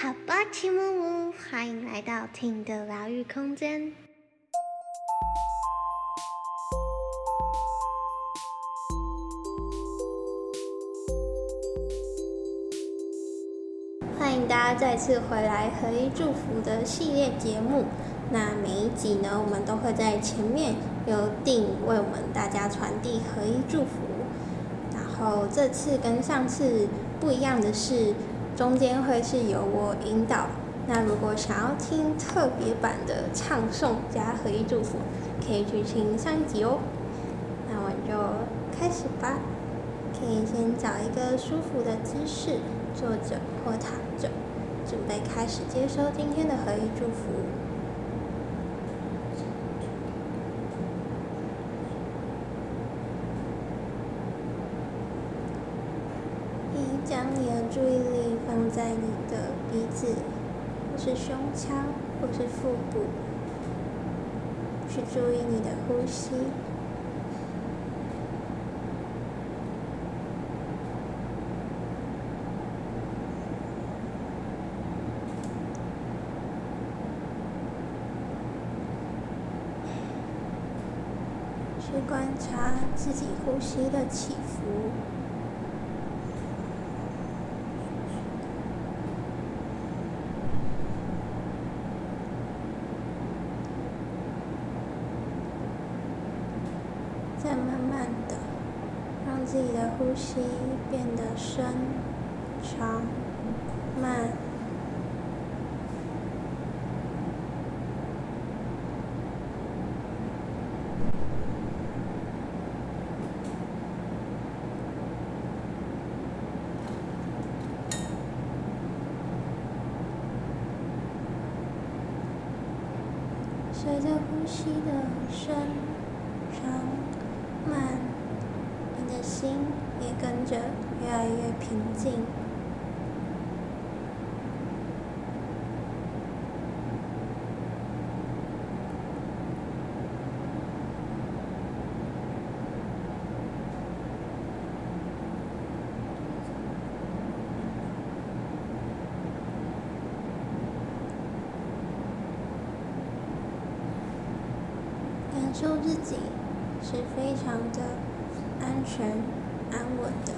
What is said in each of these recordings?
好吧，齐木木，欢迎来到听的疗愈空间。欢迎大家再次回来合一祝福的系列节目。那每一集呢，我们都会在前面由定为我们大家传递合一祝福。然后这次跟上次不一样的是。中间会是由我引导，那如果想要听特别版的唱诵加合一祝福，可以去听上一集哦。那我就开始吧，可以先找一个舒服的姿势，坐着或躺着，准备开始接收今天的合一祝福。将你的注意力在你的鼻子，或是胸腔，或是腹部，去注意你的呼吸。去观察自己呼吸的起伏。再慢慢的，让自己的呼吸变得深、长、慢。随着呼吸的深、长。慢，你的心也跟着越来越平静。感受自己。是非常的安全、安稳的，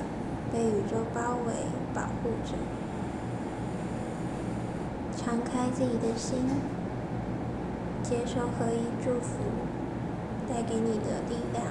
被宇宙包围、保护着。敞开自己的心，接受合一祝福带给你的力量。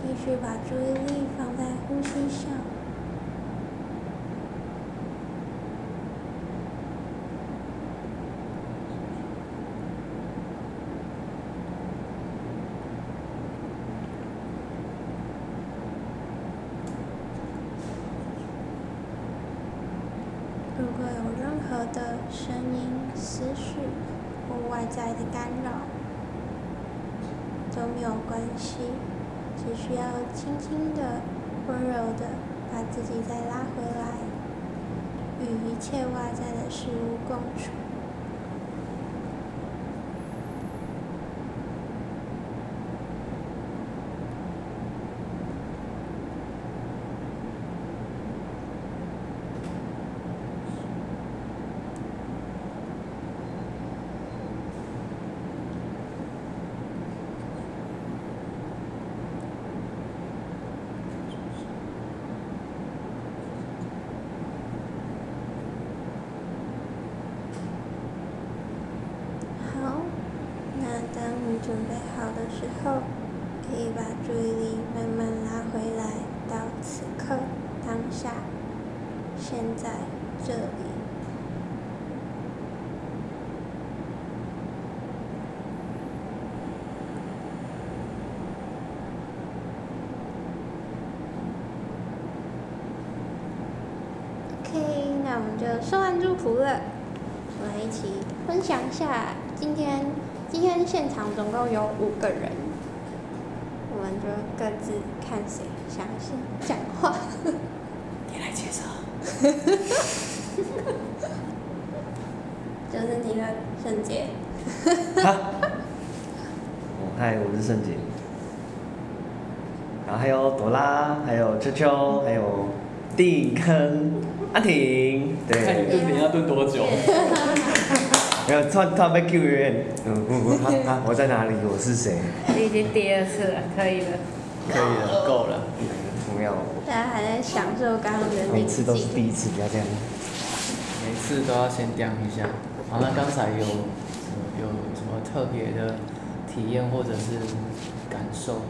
继续把注意力放在呼吸上。如果有任何的声音、思绪或外在的干扰，都没有关系。只需要轻轻的、温柔的把自己再拉回来，与一切外在的事物共处。准备好的时候，可以把注意力慢慢拉回来，到此刻、当下、现在、这里。我们就说完祝福了，我们一起分享一下今天今天现场总共有五个人，我们就各自看谁想先讲话。你来介绍。就是你的圣洁。哈。嗨，我是圣洁。然后还有朵拉，还有秋秋，还有定跟阿婷。对。看你炖你要蹲多久？没有，突然突然被 Q 远。嗯嗯嗯，他他我在哪里？我是谁？你已经第二次了，可以了。可以了，够了。不要。大家还在享受刚刚的每次都是第一次，不要这样。每次都要先掂一下。好，那刚才有有什么特别的体验或者是感受、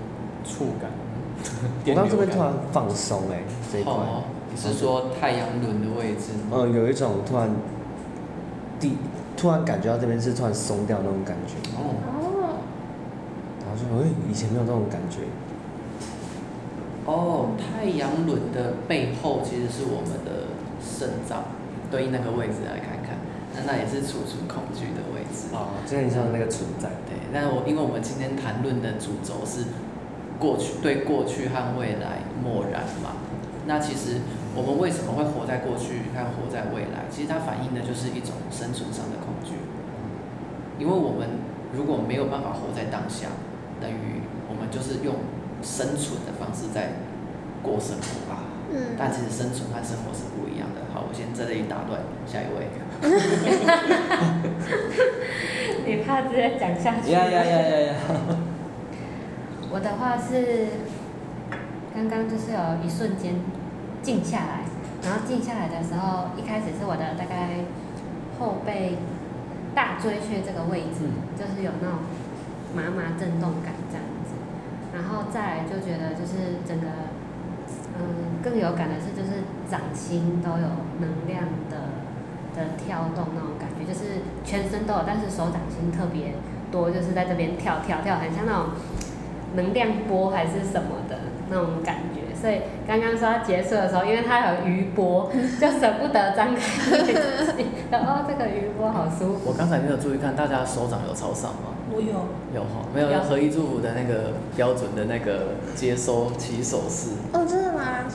触感？我刚这边突然放松哎，这一块。你是说太阳轮的位置？嗯，有一种突然，第突然感觉到这边是突然松掉那种感觉。哦。然后说，哎，以前没有那种感觉。哦，太阳轮的背后其实是我们的肾脏，对应那个位置来看看。那那也是储存恐惧的位置。哦，就像那个存在。对，但是我因为我们今天谈论的主轴是过去，对过去和未来漠然嘛。那其实我们为什么会活在过去和活在未来？其实它反映的就是一种生存上的恐惧。因为我们如果没有办法活在当下，等于我们就是用生存的方式在过生活吧。嗯。但其实生存和生活是不一样的。好，我先在这里打断，下一位。你怕直接讲下去？呀呀呀呀呀！我的话是，刚刚就是有一瞬间静下来，然后静下来的时候，一开始是我的大概后背大椎穴这个位置，就是有那种麻麻震动感这样子，然后再来就觉得就是整个，嗯，更有感的是就是掌心都有能量的。的跳动那种感觉，就是全身都有，但是手掌心特别多，就是在这边跳跳跳，很像那种能量波还是什么的那种感觉。所以刚刚说要结束的时候，因为它有余波，就舍不得张开然后这个余波好舒服。我刚才没有注意看，大家手掌有朝上吗？我有。有哈，没有合一祝福的那个标准的那个接收起手式。哦，真的吗？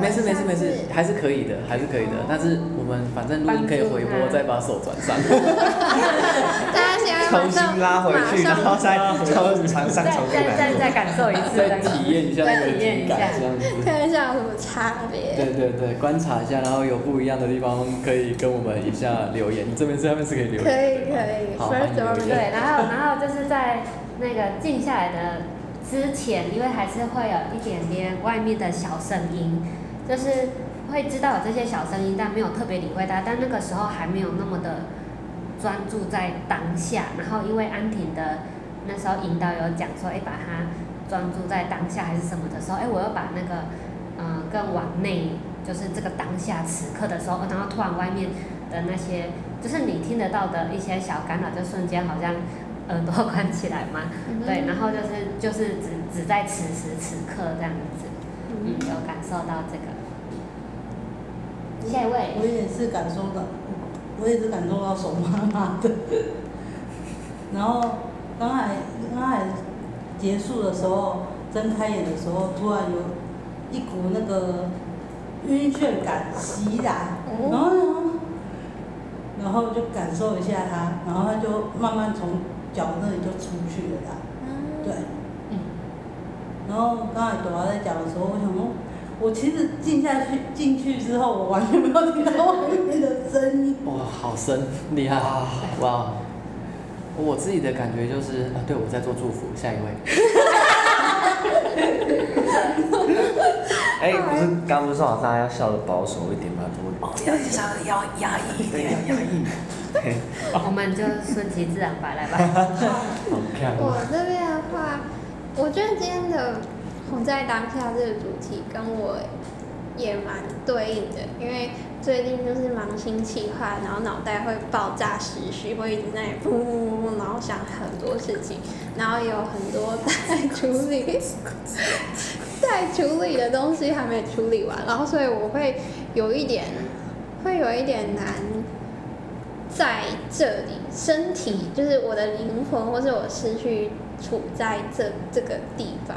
没事没事没事，还是可以的，还是可以的。但是我们反正录音可以回播，再把手转上。大家现在重新拉回去，然后再从床上重新再再再感受一次，再体验一下那个体感，这样子。看一下有什么差别。对对对，观察一下，然后有不一样的地方可以跟我们一下留言。你这边下面是可以留言。可以可以。好，对，然后然后就是在那个静下来的之前，因为还是会有一点点外面的小声音，就是会知道有这些小声音，但没有特别理会它。但那个时候还没有那么的专注在当下。然后因为安婷的那时候引导有讲说，哎，把它专注在当下还是什么的时候，哎，我又把那个嗯更往内，就是这个当下此刻的时候，然后突然外面的那些，就是你听得到的一些小干扰，就瞬间好像耳朵关起来嘛，对，然后就是就是只只在此时此刻这样子，嗯，有感受到这个。下一位。我也是感受到，我也是感受到手麻麻的，然后刚才刚才结束的时候，睁开眼的时候，突然有一股那个晕眩感袭来，然后然后就感受一下它，然后它就慢慢从脚那里就出去了啦，对，然后刚才朵拉在讲的时候，我想说。我其实进下去进去之后，我完全没有听到外面的声音。哇，好深，厉害！哇，我自己的感觉就是，啊，对，我在做祝福，下一位。哎，不是刚不是说大家要笑的保守一点吗？哦，要笑的要压抑一点，要压抑。我们就顺其自然吧，来吧。我这边的话，我觉得今天的。我在当下这个主题跟我也蛮对应的，因为最近就是忙心气化，然后脑袋会爆炸思绪，会一直在噗噗噗，然后想很多事情，然后有很多在处理、待处理的东西还没处理完，然后所以我会有一点会有一点难在这里，身体就是我的灵魂，或是我失去处在这这个地方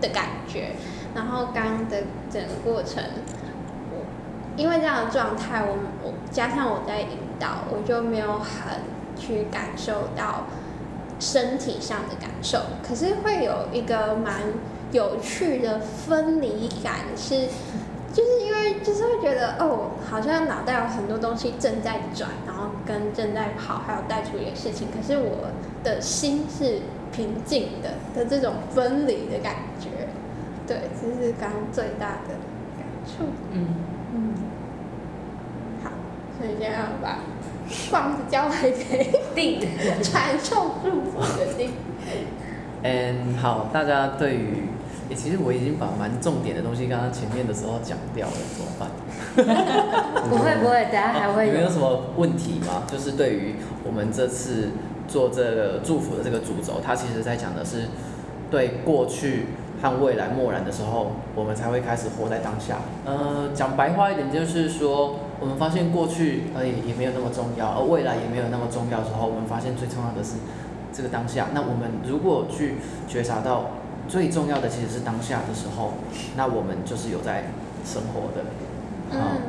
的感觉。然后刚刚的整个过程，我因为这样的状态，我我加上我在引导，我就没有很去感受到身体上的感受，可是会有一个蛮有趣的分离感，是就是因为就是会觉得哦，好像脑袋有很多东西正在转，然后跟正在跑，还有带处理的事情，可是我的心是平静的的这种分离的感觉。对，这是刚刚最大的感触。嗯嗯，好，所以现在要把 棒子交还给定 传送祝福的定。嗯，好，大家对于，诶其实我已经把蛮重点的东西，刚刚前面的时候讲掉了，怎么办？不会不会，等下还会你们有什么问题吗？就是对于我们这次做这个祝福的这个主轴，它其实在讲的是对过去和未来漠然的时候，我们才会开始活在当下。呃，讲白话一点，就是说，我们发现过去呃也也没有那么重要，而未来也没有那么重要的时候，我们发现最重要的是这个当下。那我们如果去觉察到最重要的其实是当下的时候，那我们就是有在生活的。啊、嗯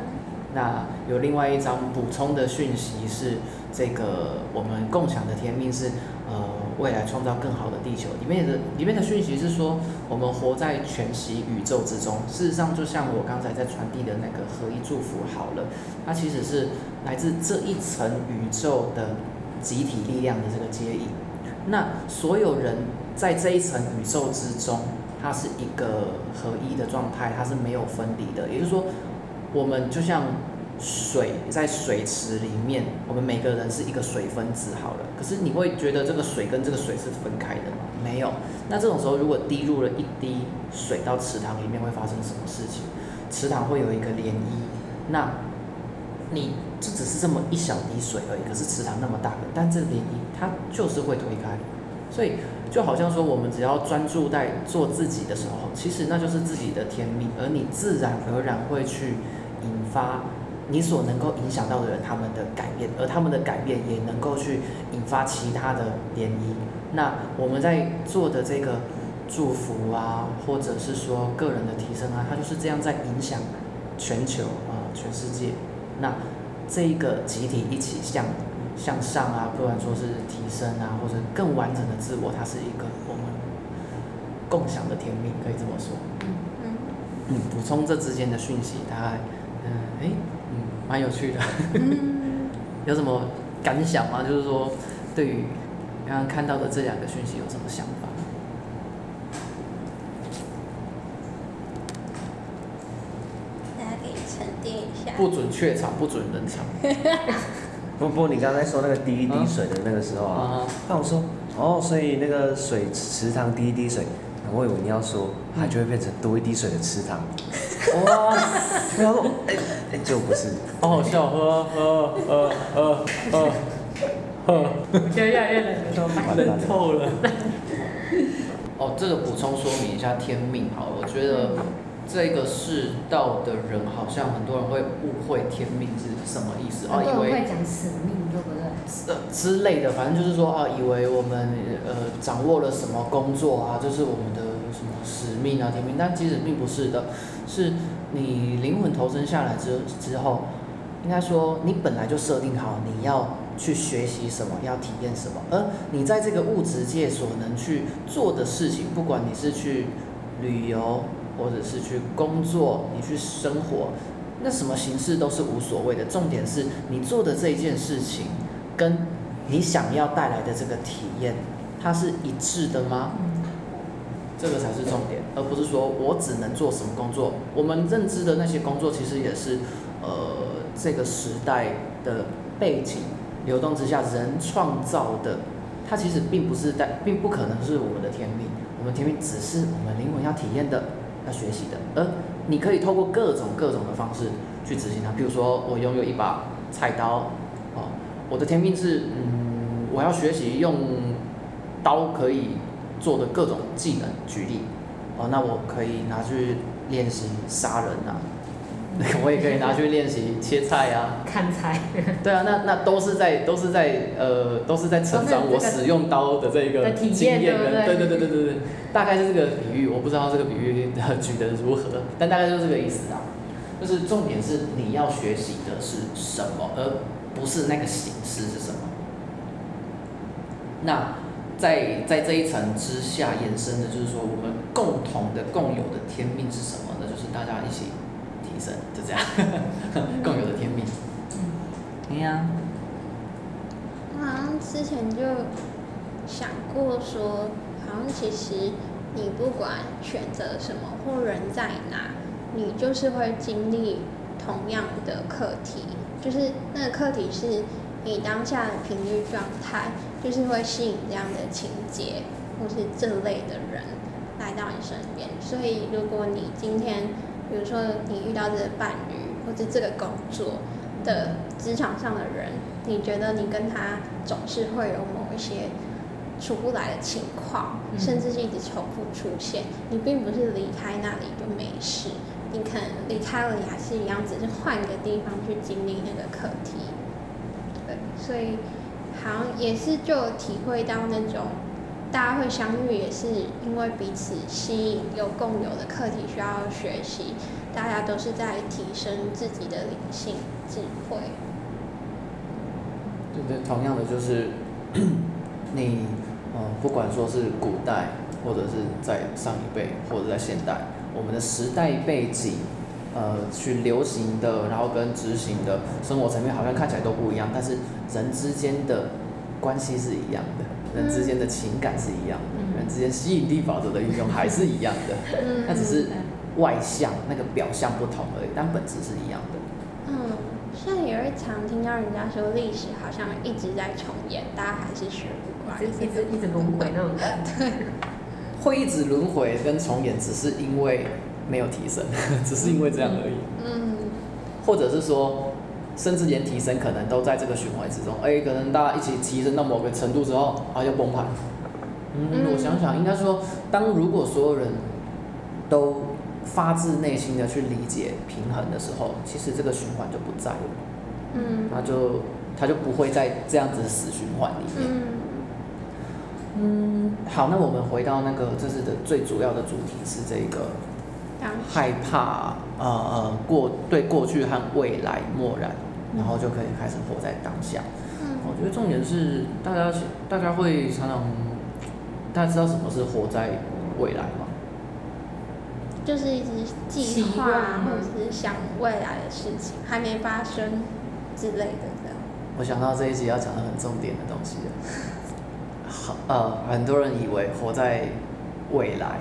那有另外一张补充的讯息是，这个我们共享的天命是，呃，未来创造更好的地球。里面的里面的讯息是说，我们活在全息宇宙之中。事实上，就像我刚才在传递的那个合一祝福好了，它其实是来自这一层宇宙的集体力量的这个接引。那所有人在这一层宇宙之中，它是一个合一的状态，它是没有分离的。也就是说，我们就像水在水池里面，我们每个人是一个水分子好了。可是你会觉得这个水跟这个水是分开的吗？没有。那这种时候，如果滴入了一滴水到池塘里面，会发生什么事情？池塘会有一个涟漪。那你这只是这么一小滴水而已，可是池塘那么大，但这涟漪它就是会推开。所以就好像说，我们只要专注在做自己的时候，其实那就是自己的天命，而你自然而然会去引发你所能够影响到的人他们的改变，而他们的改变也能够去引发其他的涟漪。那我们在做的这个祝福啊，或者是说个人的提升啊，它就是这样在影响全球啊、全世界。那这一个集体一起向向上啊，不管说是提升啊，或者更完整的自我，它是一个我们共享的甜蜜，可以这么说。嗯嗯，补充这之间的讯息，大概，嗯，哎，嗯，蛮有趣的。嗯，有什么感想吗？就是说，对于刚刚看到的这两个讯息有什么想法？大家可以沉淀一下。不准怯场，不准冷场。不 不，你刚才说那个滴一滴水的那个时候啊，啊，那我说哦，所以那个水池塘滴一滴水，我以为你要说它就会变成多一滴水的池塘。哇，不要说，哎哎，就不是。好好笑，呵呵呵呵呵呵，我觉得越来越冷了，怎么办？冷透了。哦，这个补充说明一下天命好了，我觉得这个世道的人好像很多人会误会天命是什么意思哦，以为人会讲使命，对不对？呃之类的，反正就是说啊，以为我们呃掌握了什么工作啊，就是我们的什么使命啊、天命，但其实并不是的，是你灵魂投身下来之之后，应该说你本来就设定好你要去学习什么，要体验什么，而你在这个物质界所能去做的事情，不管你是去旅游，或者是去工作，你去生活，那什么形式都是无所谓的，重点是你做的这一件事情。跟你想要带来的这个体验，它是一致的吗？这个才是重点，而不是说我只能做什么工作。我们认知的那些工作，其实也是呃这个时代的背景流动之下人创造的。它其实并不是在，并不可能是我们的天命。我们天命只是我们灵魂要体验的、要学习的，而你可以透过各种各种的方式去执行它。比如说，我拥有一把菜刀，哦，我的天命是，嗯，我要学习用刀可以做的各种技能。举例，哦，那我可以拿去练习杀人啊，我也可以拿去练习切菜啊。砍菜。对啊，那那都是在都是在呃都是在成长我使用刀的这个经验跟对对对对对对，大概是这个比喻，我不知道这个比喻举得如何，但大概就是这个意思啊。就是重点是你要学习的是什么，而不是那个形式是什么。那在在这一层之下延伸的，就是说我们共同的共有的天命是什么？呢就是大家一起提升，就这样，共有的天命。嗯，呀。我好像之前就想过说，好像其实你不管选择什么或人在哪。你就是会经历同样的课题，就是那个课题是你当下的频率状态，就是会吸引这样的情节或是这类的人来到你身边。所以，如果你今天，比如说你遇到这个伴侣或者这个工作的职场上的人，你觉得你跟他总是会有某一些出不来的情况，甚至是一直重复出现，你并不是离开那里就没事。你可能离开了，你还是一样，只是换一个地方去经历那个课题。对，所以好像也是就体会到那种大家会相遇，也是因为彼此吸引，有共有的课题需要学习，大家都是在提升自己的灵性智慧。对对，同样的就是 你，嗯，不管说是古代，或者是在上一辈，或者在现代。我们的时代背景，呃，去流行的，然后跟执行的生活层面好像看起来都不一样，但是人之间的关系是一样的，人之间的情感是一样的，人之间吸引力法则的运用还是一样的，那只是外向那个表象不同而已，但本质是一样的。嗯，现在也会常听到人家说历史好像一直在重演，大家还是学不惯，一直一直轮回那种感觉。会一直轮回跟重演，只是因为没有提升，只是因为这样而已。嗯。或者是说，甚至连提升可能都在这个循环之中。哎，可能大家一起提升到某个程度之后，啊，就崩盘。嗯。我想想，应该说，当如果所有人都发自内心的去理解平衡的时候，其实这个循环就不在了。嗯。那就它就不会在这样子的死循环里面。嗯。嗯，好，那我们回到那个这次的最主要的主题是这个害怕呃呃过对过去和未来漠然，然后就可以开始活在当下。嗯，我觉得重点是大家大家会常常大家知道什么是活在未来吗？就是一直计划或者是想未来的事情还没发生之类的这样。我想到这一集要讲的很重点的东西了。呃，很多人以为活在未来，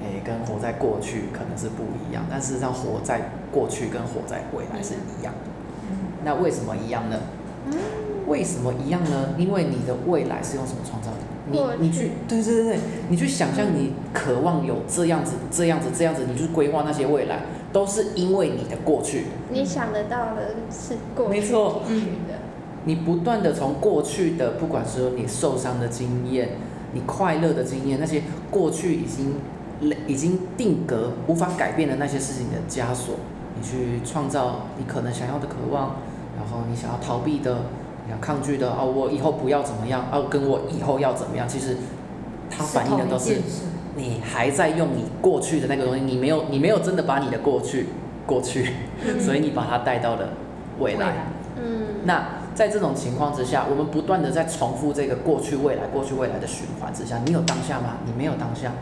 诶，跟活在过去可能是不一样，但事实上，活在过去跟活在未来是一样的。那为什么一样呢？为什么一样呢？因为你的未来是用什么创造的？你你去，对对对对，你去想象，你渴望有这样子、这样子、这样子，你去规划那些未来，都是因为你的过去。你想得到的是过去，没错，嗯。你不断的从过去的，不管说你受伤的经验，你快乐的经验，那些过去已经已经定格、无法改变的那些事情的枷锁，你去创造你可能想要的渴望，然后你想要逃避的、你要抗拒的，哦，我以后不要怎么样，哦，跟我以后要怎么样，其实它反映的都是你还在用你过去的那个东西，你没有你没有真的把你的过去过去，所以你把它带到了未来，嗯，那。在这种情况之下，我们不断的在重复这个过去未来过去未来的循环之下，你有当下吗？你没有当下，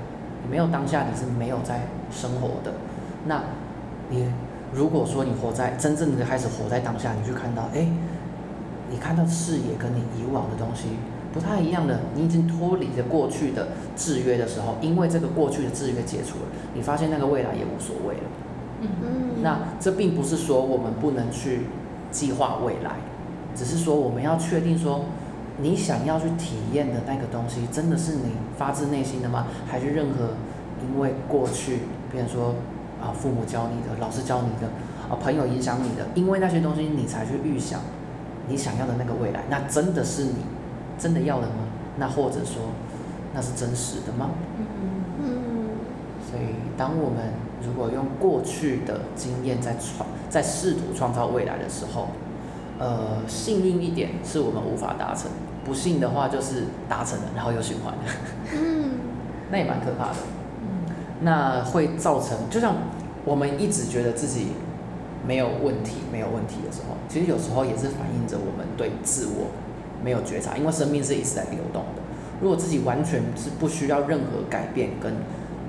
你没有当下，你是没有在生活的。那，你如果说你活在真正的开始活在当下，你去看到，哎，你看到视野跟你以往的东西不太一样的，你已经脱离了过去的制约的时候，因为这个过去的制约解除了，你发现那个未来也无所谓了。嗯嗯。那这并不是说我们不能去计划未来。只是说，我们要确定说，你想要去体验的那个东西，真的是你发自内心的吗？还是任何因为过去，比如说啊，父母教你的，老师教你的，啊，朋友影响你的，因为那些东西你才去预想你想要的那个未来，那真的是你真的要的吗？那或者说，那是真实的吗？嗯嗯。所以。当我们如果用过去的经验在创，在试图创造未来的时候，呃，幸运一点是我们无法达成，不幸的话就是达成了，然后又循环。嗯，那也蛮可怕的。嗯，那会造成，就像我们一直觉得自己没有问题、没有问题的时候，其实有时候也是反映着我们对自我没有觉察，因为生命是一直在流动的。如果自己完全是不需要任何改变跟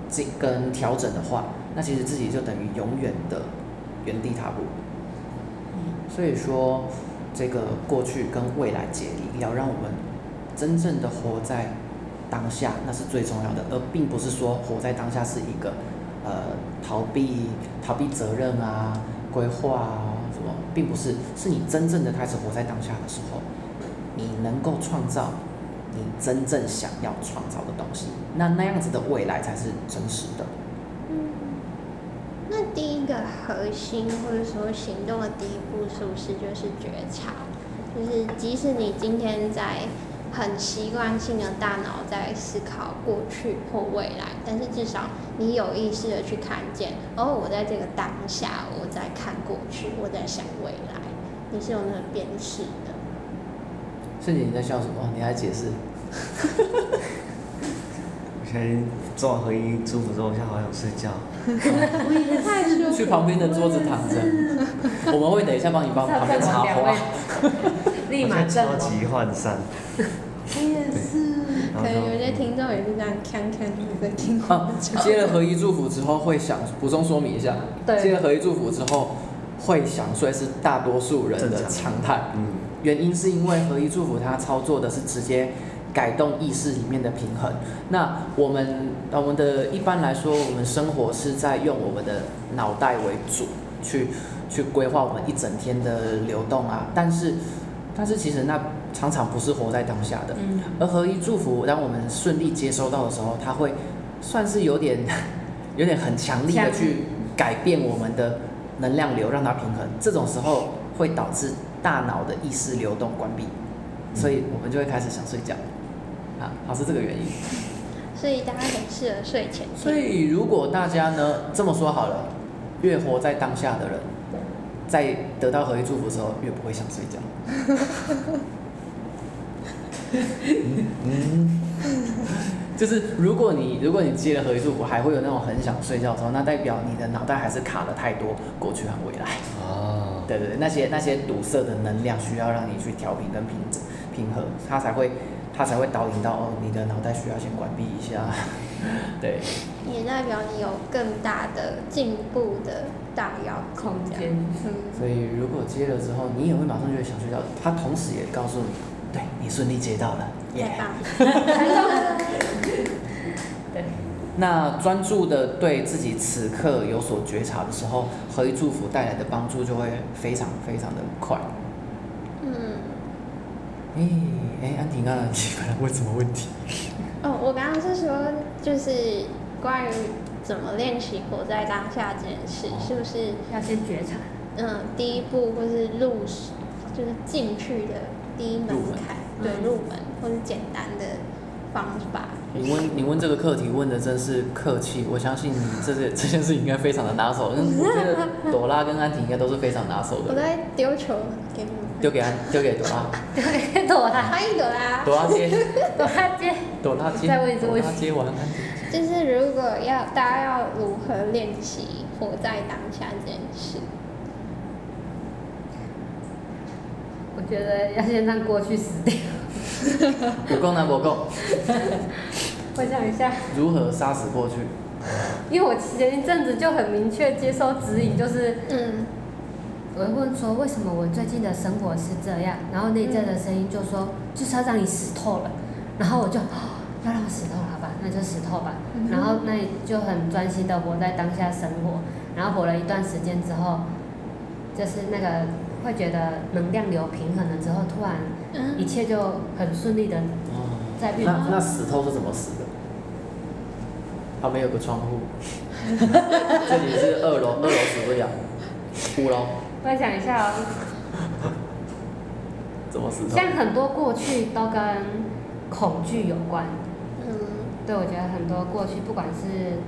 这跟调整的话，那其实自己就等于永远的原地踏步。所以说，这个过去跟未来解离，要让我们真正的活在当下，那是最重要的，而并不是说活在当下是一个呃逃避逃避责任啊、规划啊什么，并不是，是你真正的开始活在当下的时候，你能够创造你真正想要创造的东西，那那样子的未来才是真实的。嗯那第一个核心或者说行动的第一步，是不是就是觉察？就是即使你今天在很习惯性的大脑在思考过去或未来，但是至少你有意识的去看见，哦，我在这个当下，我在看过去，我在想未来，你是有那个辨识的。瞬姐，你在笑什么？你来解释。我现在做完合一祝福之后，我现在好想睡觉。太舒服。去旁边的桌子躺着，我们会等一下帮你帮旁边插花。立马超级涣散。我也是。可能有些听众也是这样看看在听。啊，接了合一祝福之后会想补充说明一下。对。接了合一祝福之后会想睡是大多数人的常态。嗯。原因是因为合一祝福它操作的是直接。改动意识里面的平衡。那我们，我们的一般来说，我们生活是在用我们的脑袋为主，去去规划我们一整天的流动啊。但是，但是其实那常常不是活在当下的。嗯。而合一祝福，当我们顺利接收到的时候，它会算是有点，有点很强力的去改变我们的能量流，让它平衡。这种时候会导致大脑的意识流动关闭，所以我们就会开始想睡觉。啊，好是这个原因，所以大家很适合睡前。所以如果大家呢这么说好了，越活在当下的人，在得到合一祝福的时候，越不会想睡觉。嗯，就是如果你如果你接了合一祝福，还会有那种很想睡觉的时候，那代表你的脑袋还是卡了太多过去和未来。哦，对对对，那些那些堵塞的能量需要让你去调频跟平平和，它才会。它才会导引到哦，你的脑袋需要先关闭一下，对。也代表你有更大的进步的大要空间。所以如果接了之后，你也会马上就会想睡觉。它同时也告诉你，对你顺利接到了，耶。对。那专注的对自己此刻有所觉察的时候，合一祝福带来的帮助就会非常非常的快。哎哎，安婷啊，你本来问什么问题？哦，我刚刚是说，就是关于怎么练习活在当下这件事，是不是要先觉察？嗯，第一步或是入，就是进去的第一门槛，对，入门或者简单的方法。你问你问这个课题问的真是客气，我相信你这件 这件事应该非常的拿手。我觉得朵拉跟安婷应该都是非常拿手的。我在丢球给你。丢给安，丢给朵拉。丢给朵拉。欢迎朵拉。朵拉接。朵拉接。朵拉接。再问一次，朵拉接完。就是如果要大家要如何练习活在当下这件事？我觉得要先让过去死掉。不够呢，不够。我想一下。如何杀死过去？因为我前一阵子就很明确接受指引，就是嗯。我问说为什么我最近的生活是这样，然后内在的声音就说就是要让你死透了，然后我就 要让我死透了吧，那就死透吧，然后那就很专心的活在当下生活，然后活了一段时间之后，就是那个会觉得能量流平衡了之后，突然一切就很顺利的在变。那那死透是怎么死的？旁边有个窗户，这里是二楼，二楼死不了，五楼。分享一下哦。怎么死？像很多过去都跟恐惧有关。嗯。对，我觉得很多过去，不管是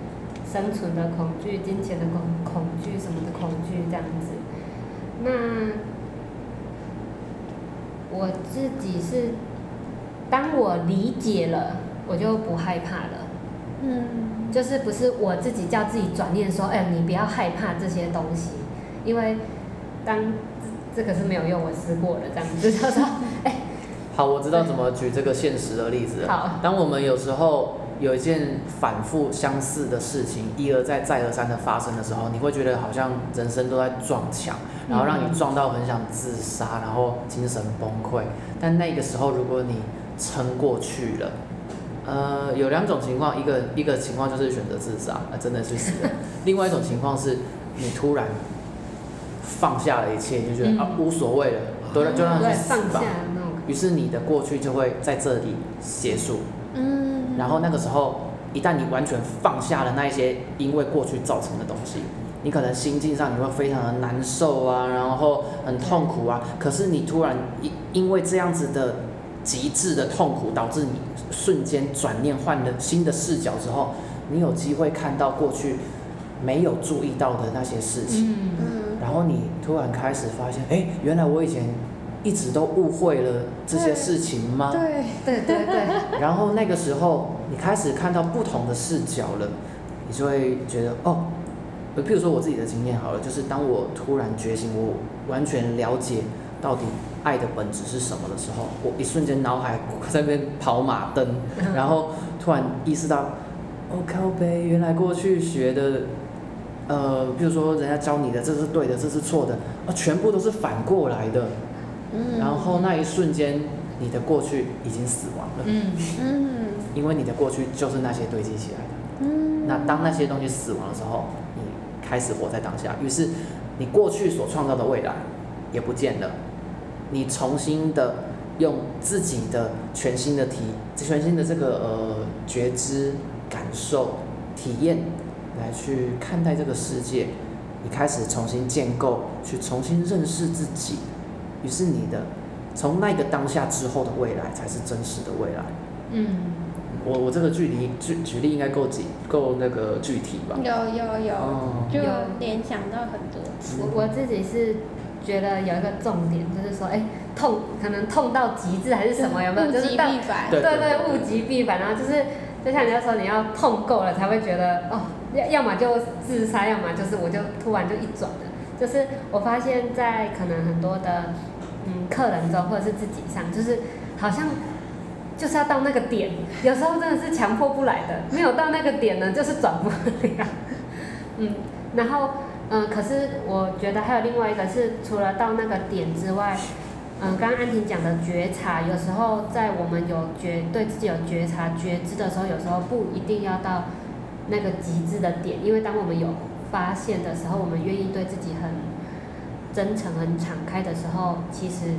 生生存的恐惧、金钱的恐恐惧什么的恐惧这样子。那我自己是，当我理解了，我就不害怕了。嗯，就是不是我自己叫自己转念说，哎、你不要害怕这些东西，因为当这这个是没有用，我试过了，这样子就是说，哎、好，我知道怎么举这个现实的例子。好当我们有时候有一件反复相似的事情一而再再而三的发生的时候，你会觉得好像人生都在撞墙，然后让你撞到很想自杀，然后精神崩溃。但那个时候，如果你撑过去了，呃，有两种情况，一个一个情况就是选择自杀，啊、真的是死了；另外一种情况是你突然放下了一切，你就觉得、嗯。啊无所谓了，都就让它死吧。于是你的过去就会在这里结束，嗯，然后那个时候，一旦你完全放下了那一些因为过去造成的东西，你可能心境上你会非常的难受啊，然后很痛苦啊。可是你突然因因为这样子的极致的痛苦，导致你瞬间转念换了新的视角之后，你有机会看到过去没有注意到的那些事情。嗯，嗯，然后你突然开始发现，哎，原来我以前一直都误会了这些事情吗？对，对对对，然后那个时候，你开始看到不同的视角了，你就会觉得哦，呃，譬如说我自己的经验好了，就是当我突然觉醒，我完全了解到底爱的本质是什么的时候，我一瞬间脑海在那边跑马灯，然后突然意识到，哦靠背，原来过去学的。呃，比如说人家教你的这是对的，这是错的，啊，全部都是反过来的。嗯，然后那一瞬间，你的过去已经死亡了。嗯，嗯。因为你的过去就是那些堆积起来的。嗯，那当那些东西死亡的时候，你开始活在当下，于是你过去所创造的未来也不见了，你重新的用自己的全新的体、全新的这个呃觉知、感受、体验来去看待这个世界，你开始重新建构，去重新认识自己，于是你的从那个当下之后的未来才是真实的未来。嗯，我我这个距离举举例应该够几够那个具体吧？有有有，哦就有联想到很多次。我我自己是觉得有一个重点，就是说，哎、痛可能痛到极致还是什么，有没有？物极就是到必反。对对对，物极必反，然后就是就像人家说，你要痛够了才会觉得哦，要要么就自杀，要么就是我就突然就一转了。就是我发现，在可能很多的嗯客人中或者是自己上，就是好像就是要到那个点，有时候真的是强迫不来的，没有到那个点呢，就是转不了。嗯，然后嗯，可是我觉得还有另外一个是，除了到那个点之外，嗯，刚刚安婷讲的觉察，有时候在我们有觉对自己有觉察觉知的时候，有时候不一定要到那个极致的点，因为当我们有发现的时候，我们愿意对自己很真诚、很敞开的时候，其实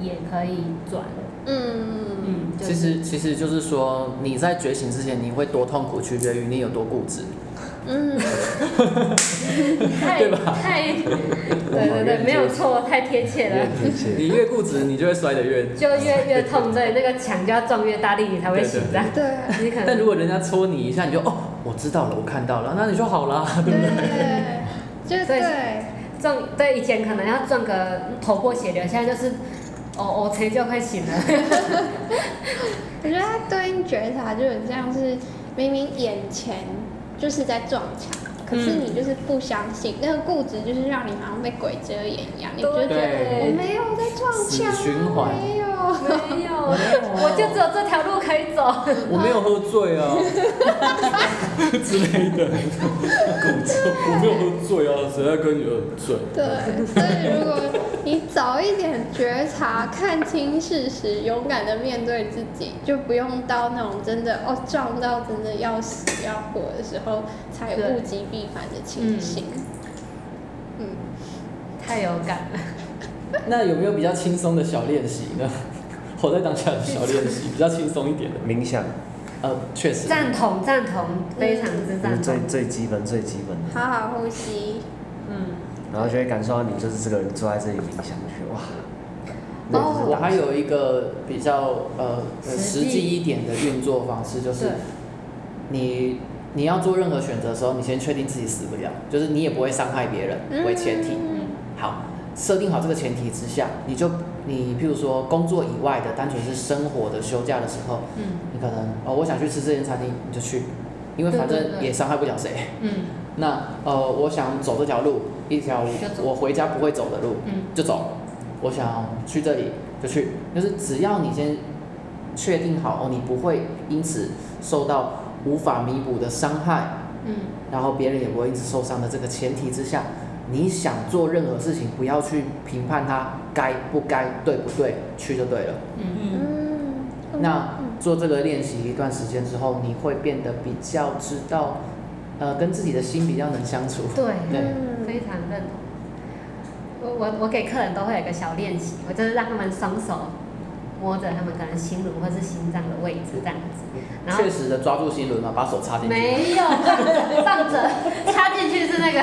也可以转。嗯，嗯，就其是实其实就是说，你在觉醒之前，你会多痛苦，取决于你有多固执。嗯，太对吧太，对对 对，没有错，太贴切了。你越固执，你就会摔得越。就越越痛，对，那个墙就要撞越大力，你才会醒这样。对你可能但如果人家戳你一下，你就哦，我知道了，我看到了，那你就好啦，对不对？对，就所以对，撞，对，以前可能要撞个头破血流，现在就是哦哦，谁就快醒了。我觉得他对应觉察就很像是明明眼前就是在撞墙，可是嗯你就是不相信，那个固执就是让你好像被鬼遮眼一样，你就觉得我没有在撞墙，死循环没有。没有，我就只有这条路可以走。我没有喝醉啊，之类的，我没有喝醉啊，谁在跟你喝醉？对，所以如果你早一点觉察、看清事实，勇敢的面对自己，就不用到那种真的哦撞到真的要死要活的时候，才对物极必反的情形。嗯，太有感了。那有没有比较轻松的小练习呢？活在当下的小练习，比较轻松一点的。冥想，呃，确实，赞同赞同，非常之赞同。最基本最基本的，好好呼吸。嗯，然后就会感受到你就是这个人坐在这里冥想，去哇。那哦我还有一个比较呃呃实际一点的运作方式，就是，你你要做任何选择的时候，你先确定自己死不了，就是你也不会伤害别人为前提。嗯好，设定好这个前提之下，你就你譬如说工作以外的，单纯是生活的休假的时候，嗯。你可能哦，我想去吃这间餐厅，你就去，因为反正也伤害不了谁。嗯。那呃，我想走这条路，一条我回家不会走的路，嗯。就走。我想去这里就去，就是只要你先确定好哦，你不会因此受到无法弥补的伤害，嗯。然后别人也不会因此受伤的这个前提之下，你想做任何事情，不要去评判它该不该、对不对，去就对了。嗯嗯，嗯，那嗯做这个练习一段时间之后，你会变得比较知道，呃，跟自己的心比较能相处。对对嗯非常认同。我我我给客人都会有一个小练习，我就是让他们双手摸着他们可能心轮或是心脏的位置这样子，然后确实的抓住心轮嘛，把手插进去。没有 放着插进去是那个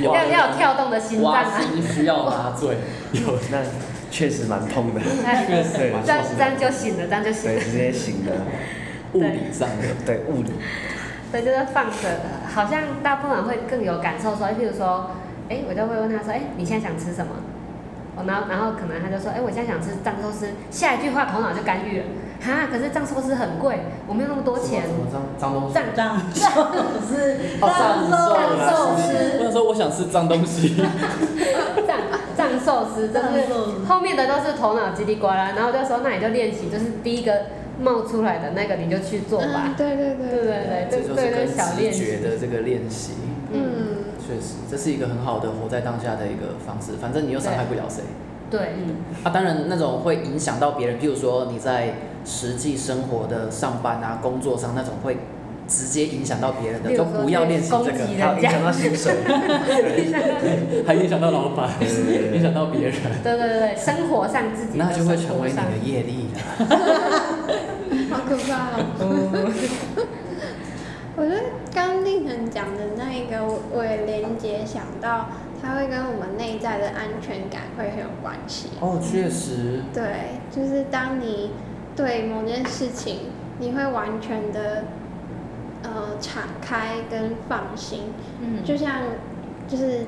有要要有跳动的心脏挖啊，心需要麻醉，有那确实蛮痛的，哎确实。蛮这样这样就醒了，这样就醒对，了。直接醒了，物理上的。对物理，对，就是放着，好像大部分人会更有感受说，譬如说，哎，我就会问他说，哎，你现在想吃什么？哦，然后然后可能他就说，哎，我现在想吃藏寿司。下一句话头脑就干预了，哈，可是藏寿司很贵，我没有那么多钱。什么脏脏东西？藏藏寿司，哦藏寿藏寿司，我想说，我想吃脏东西。藏藏寿司，就藏寿是后面的都是头脑叽里呱啦，然后就说那你就练习，就是第一个冒出来的那个你就去做吧嗯。对对对对，对对，这就是这对跟小练直觉习。的这个练习，嗯，确实，这是一个很好的活在当下的一个方式。反正你又伤害不了谁。对，嗯，啊，当然那种会影响到别人，譬如说你在实际生活的上班啊、工作上那种会直接影响到别人的，例如说就不要练习这个还影响到薪水，还影响到老板，对。对对对影响到别人，对对对，生活上自己那就会成为你的业力了。好可怕哦。我觉得刚令人讲的个，我我也连接想到，它会跟我们内在的安全感会很有关系。哦，确实，对，就是当你对某件事情，你会完全的呃敞开跟放心，嗯，就像就是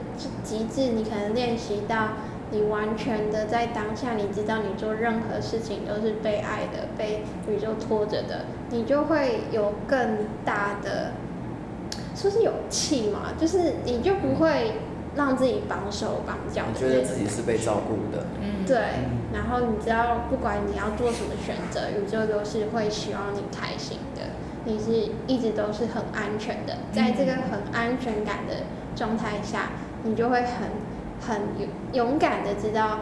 极致，你可能练习到你完全的在当下，你知道你做任何事情都是被爱的，被宇宙拖着的，你就会有更大的，说是勇气嘛，就是你就不会让自己绑手绑脚的觉得自己是被照顾的，嗯，对，然后你知道，不管你要做什么选择，宇宙都是会希望你开心的。你是一直都是很安全的，在这个很安全感的状态下，你就会很很勇勇敢的知道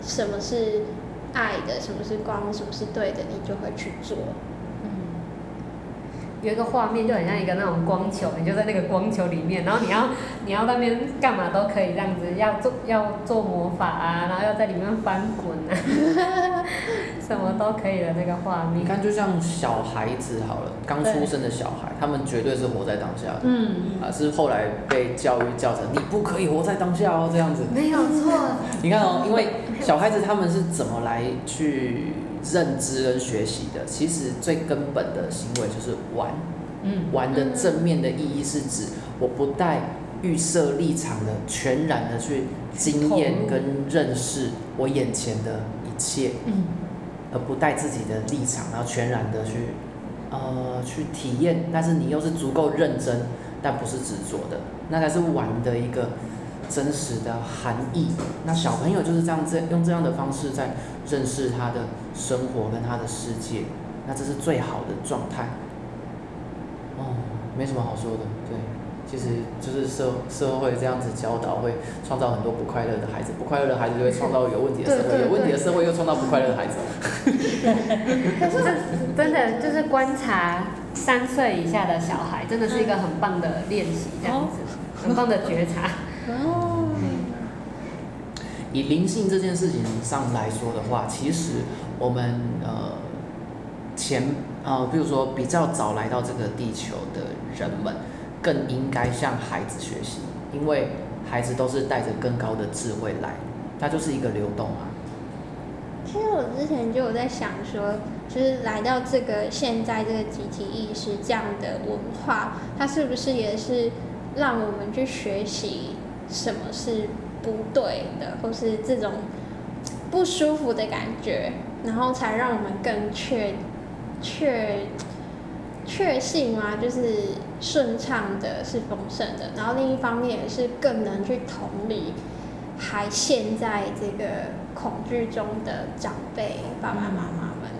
什么是爱的，什么是光，什么是对的，你就会去做。嗯，有一个画面就很像一个那种光球，你就在那个光球里面，然后你要你要那边干嘛都可以这样子，要做要做魔法啊，然后要在里面翻滚啊，什么都可以的那个画面。你看，就像小孩子好了，刚出生的小孩，他们绝对是活在当下的。嗯，啊，是后来被教育教成你不可以活在当下哦，这样子。没有错，你看哦，因为小孩子他们是怎么来去认知跟学习的？其实最根本的行为就是玩。嗯，玩的正面的意义是指我不带预设立场的，全然的去经验跟认识我眼前的一切，嗯，而不带自己的立场，然后全然的去呃去体验，但是你又是足够认真，但不是执着的，那才是玩的一个真实的含义。那小朋友就是这样子用这样的方式在认识他的生活跟他的世界，那这是最好的状态。哦，没什么好说的，对，其实就是社社会这样子教导，会创造很多不快乐的孩子，不快乐的孩子就会创造有问题的社会，对对有问题的社会又创造不快乐的孩子。可是真的就是观察三岁以下的小孩，真的是一个很棒的练习，这样子，很棒的觉察。哦，以灵性这件事情上来说的话，其实我们呃前呃，比如说比较早来到这个地球的人们，更应该向孩子学习，因为孩子都是带着更高的智慧来，它就是一个流动啊。其实我之前就有在想说，就是来到这个现在这个集体意识这样的文化，它是不是也是让我们去学习什么是不对的，或是这种不舒服的感觉，然后才让我们更确确确信吗？就是顺畅的，是丰盛的，然后另一方面也是更能去同理还陷在这个恐惧中的长辈、爸爸妈妈们。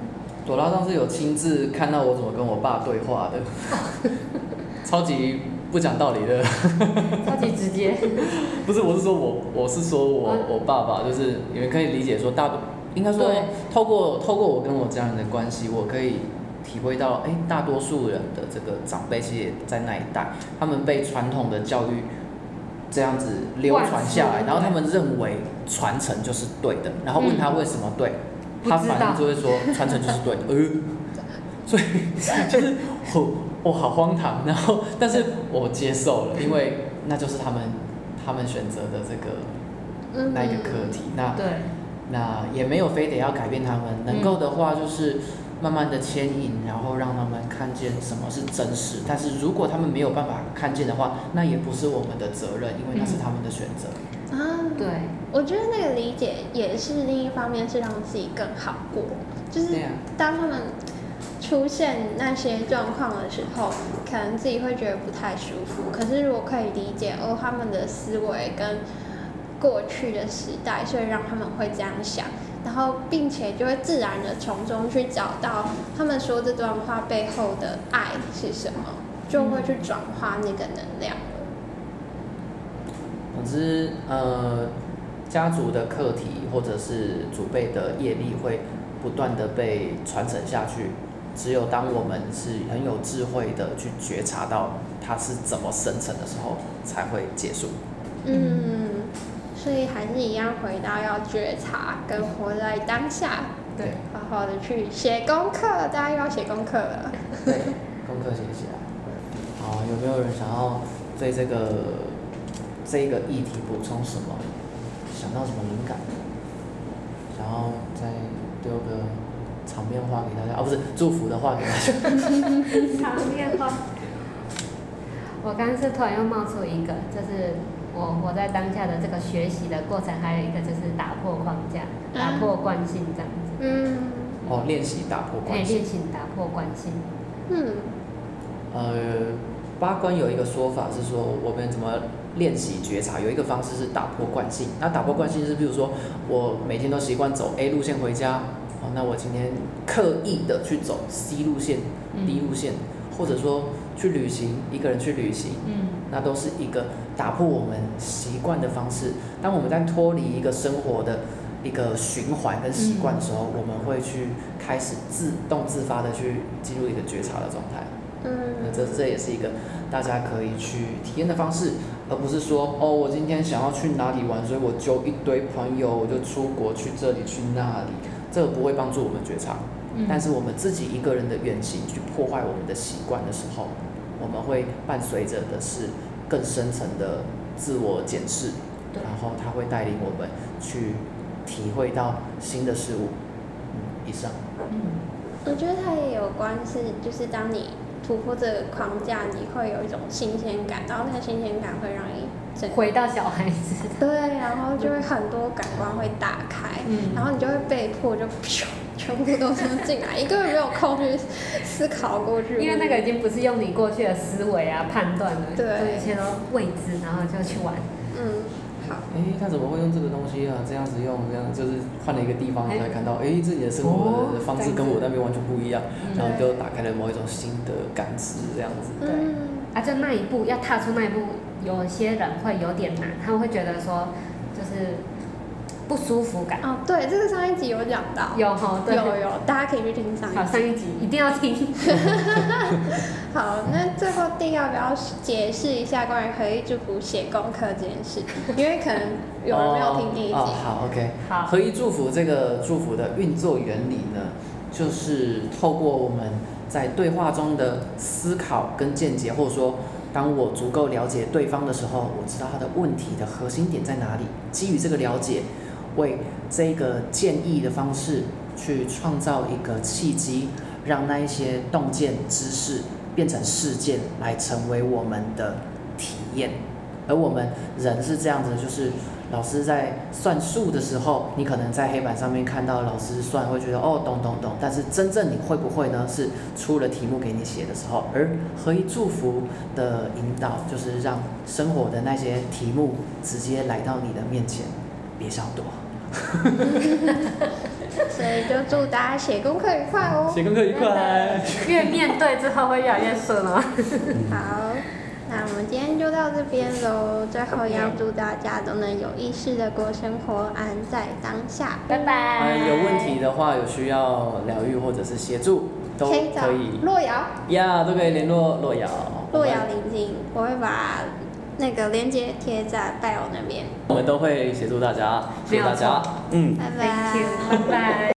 朵拉上次有亲自看到我怎么跟我爸对话的，超级不讲道理的，超级直接。不是，我是说我，我是说我我爸爸，就是你们可以理解说大多，应该说透过透过我跟我家人的关系，我可以体会到，哎，大多数人的这个长辈其实也在那一代，他们被传统的教育这样子流传下来，然后他们认为传承就是对的，然后问他为什么对，他反正就会说传承就是对的，呃，所以 就是我我好荒唐，然后但是我接受了，因为那就是他们他们选择的这个嗯。那一个课题，那对，那也没有非得要改变他们，能够的话就是慢慢的牵引，然后让他们看见什么是真实。但是如果他们没有办法看见的话，那也不是我们的责任，因为那是他们的选择。啊，对，我觉得那个理解也是另一方面是让自己更好过，就是当他们出现那些状况的时候，可能自己会觉得不太舒服。可是如果可以理解哦，他们的思维跟过去的时代，所以让他们会这样想，然后并且就会自然的从中去找到他们说这段话背后的爱是什么，就会去转化那个能量了。总之，呃，家族的课题或者是祖辈的业力会不断的被传承下去。只有当我们是很有智慧的去觉察到它是怎么生成的时候，才会结束。嗯，所以还是一样回到要觉察跟活在当下，对，好好的去写功课，大家又要写功课了。对，功课写起来。好，有没有人想要对这个这一个议题补充什么？想到什么灵感？想要再丢个场面话给大家，啊，不是祝福的话给大家。场面话。我刚刚是突然又冒出一个，就是我活在当下的这个学习的过程，还有一个就是打破框架、打破惯性这样子，嗯哦，练习打破可以练。习打破惯性。嗯呃，八关有一个说法是说，我们怎么练习觉察，有一个方式是打破惯性。那打破惯性是，比如说我每天都习惯走 A 路线回家，哦，那我今天刻意的去走 C 路线、嗯 D 路线，或者说去旅行，一个人去旅行，嗯那都是一个打破我们习惯的方式。当我们在脱离一个生活的一个循环跟习惯的时候，我们会去开始自动自发的去进入一个觉察的状态。那嗯这这也是一个大家可以去体验的方式，而不是说哦，我今天想要去哪里玩，所以我就一堆朋友，我就出国去这里去那里，这个不会帮助我们觉察。嗯，但是我们自己一个人的远行去破坏我们的习惯的时候，我们会伴随着的是更深层的自我检视，然后它会带领我们去体会到新的事物。嗯，以上。嗯我觉得它也有关是，就是当你突破这个框架，你会有一种新鲜感，然后那个新鲜感会让你整回到小孩子。对，然后就会很多感官会打开，嗯。然后你就会被迫就咻全部都是进来，你根本没有空去思考过去，因为那个已经不是用你过去的思维啊判断了，对。就一切都未知，然后就去玩。嗯好，哎，他怎么会用这个东西啊？这样子用，这样就是换了一个地方哎。才看到，哎，自己的生活方式跟我那边完全不一样，嗯然后就打开了某一种新的感知，这样子。对。嗯啊，就那一步要踏出那一步，有些人会有点难，他们会觉得说就是不舒服感。哦对，这个上一集有讲到，有哈，对，有有，大家可以去听上，一集。上一集一定要听。好，那最后定要不要解释一下关于合一祝福写功课这件事？因为可能有人没有听第一集。哦哦好，OK。好合一祝福这个祝福的运作原理呢，就是透过我们在对话中的思考跟见解，或者说，当我足够了解对方的时候，我知道他的问题的核心点在哪里。基于这个了解，为这个建议的方式去创造一个契机，让那一些洞见知识变成事件，来成为我们的体验。而我们人是这样子，就是老师在算数的时候，你可能在黑板上面看到老师算，会觉得哦懂懂懂，但是真正你会不会呢？是出了题目给你写的时候。而合一祝福的引导，就是让生活的那些题目直接来到你的面前，别想躲。所以就祝大家写功课愉快哦。写功课愉快。越面对之后会越来越顺哦。好，那我们今天就到这边喽。最后要祝大家都能有意识的过生活，安在当下。拜拜。呃，有问题的话，有需要疗愈或者是协助，都可以找可以。洛瑶，呀，都可以联络洛瑶。洛瑶聆听，我会把那个链接贴在 bio 那边。我们都会协助大家，谢谢大家。嗯。拜拜拜拜。